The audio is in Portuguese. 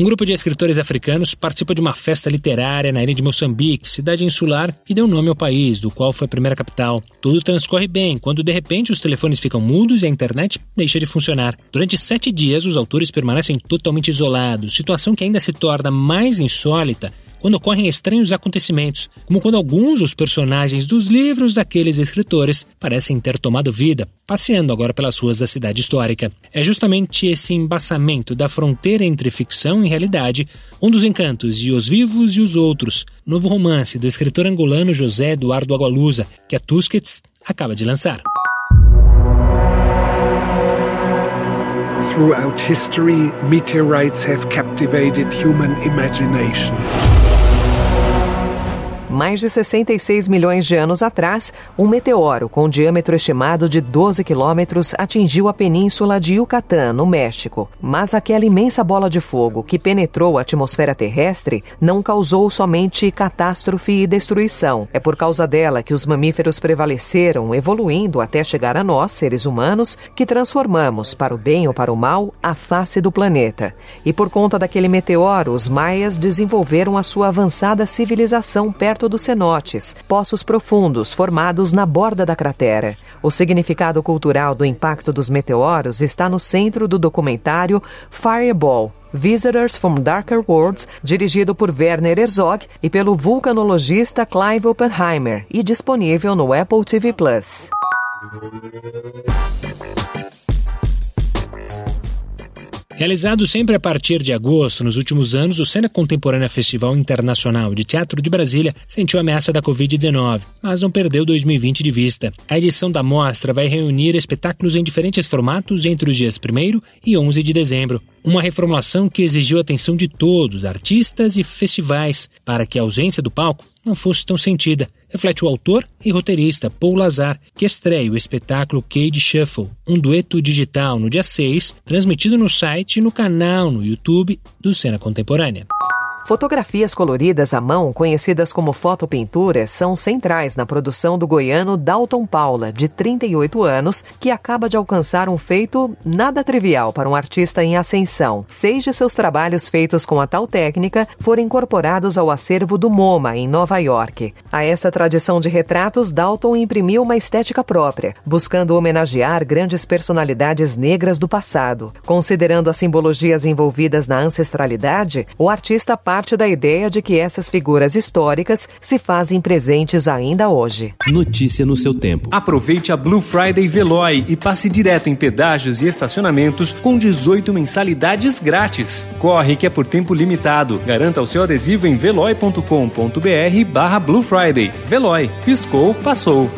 Um grupo de escritores africanos participa de uma festa literária na ilha de Moçambique, cidade insular que deu nome ao país, do qual foi a primeira capital. Tudo transcorre bem, quando de repente os telefones ficam mudos e a internet deixa de funcionar. Durante sete dias, os autores permanecem totalmente isolados, situação que ainda se torna mais insólita quando ocorrem estranhos acontecimentos, como quando alguns dos personagens dos livros daqueles escritores parecem ter tomado vida, passeando agora pelas ruas da cidade histórica. É justamente esse embaçamento da fronteira entre ficção e realidade um dos encantos de Os Vivos e os Outros, novo romance do escritor angolano José Eduardo Agualusa, que a Tusquets acaba de lançar. Throughout history, meteorites have captivated human imagination. Mais de 66 milhões de anos atrás, um meteoro com diâmetro estimado de 12 quilômetros atingiu a península de Yucatán, no México. Mas aquela imensa bola de fogo que penetrou a atmosfera terrestre não causou somente catástrofe e destruição. É por causa dela que os mamíferos prevaleceram, evoluindo até chegar a nós, seres humanos, que transformamos, para o bem ou para o mal, a face do planeta. E por conta daquele meteoro, os maias desenvolveram a sua avançada civilização perto dos cenotes, poços profundos formados na borda da cratera. O significado cultural do impacto dos meteoros está no centro do documentário Fireball, Visitors from Darker Worlds, dirigido por Werner Herzog e pelo vulcanologista Clive Oppenheimer e disponível no Apple TV Plus. Realizado sempre a partir de agosto, nos últimos anos, o Cena Contemporânea Festival Internacional de Teatro de Brasília sentiu a ameaça da Covid-19, mas não perdeu 2020 de vista. A edição da mostra vai reunir espetáculos em diferentes formatos entre os dias 1 e 11 de dezembro. Uma reformulação que exigiu a atenção de todos, artistas e festivais, para que a ausência do palco não fosse tão sentida, reflete o autor e roteirista Paul Lazar, que estreia o espetáculo Cade Shuffle, um dueto digital no dia 6, transmitido no site e no canal no YouTube do Cena Contemporânea. Fotografias coloridas à mão, conhecidas como fotopinturas, são centrais na produção do goiano Dalton Paula, de 38 anos, que acaba de alcançar um feito nada trivial para um artista em ascensão. Seis de seus trabalhos feitos com a tal técnica foram incorporados ao acervo do MoMA, em Nova York. A essa tradição de retratos, Dalton imprimiu uma estética própria, buscando homenagear grandes personalidades negras do passado. Considerando as simbologias envolvidas na ancestralidade, o artista parte da ideia de que essas figuras históricas se fazem presentes ainda hoje. Notícia no seu tempo. Aproveite a Blue Friday Veloy e passe direto em pedágios e estacionamentos com 18 mensalidades grátis. Corre que é por tempo limitado. Garanta o seu adesivo em veloy.com.br barra Blue Friday. Veloy. Piscou, passou.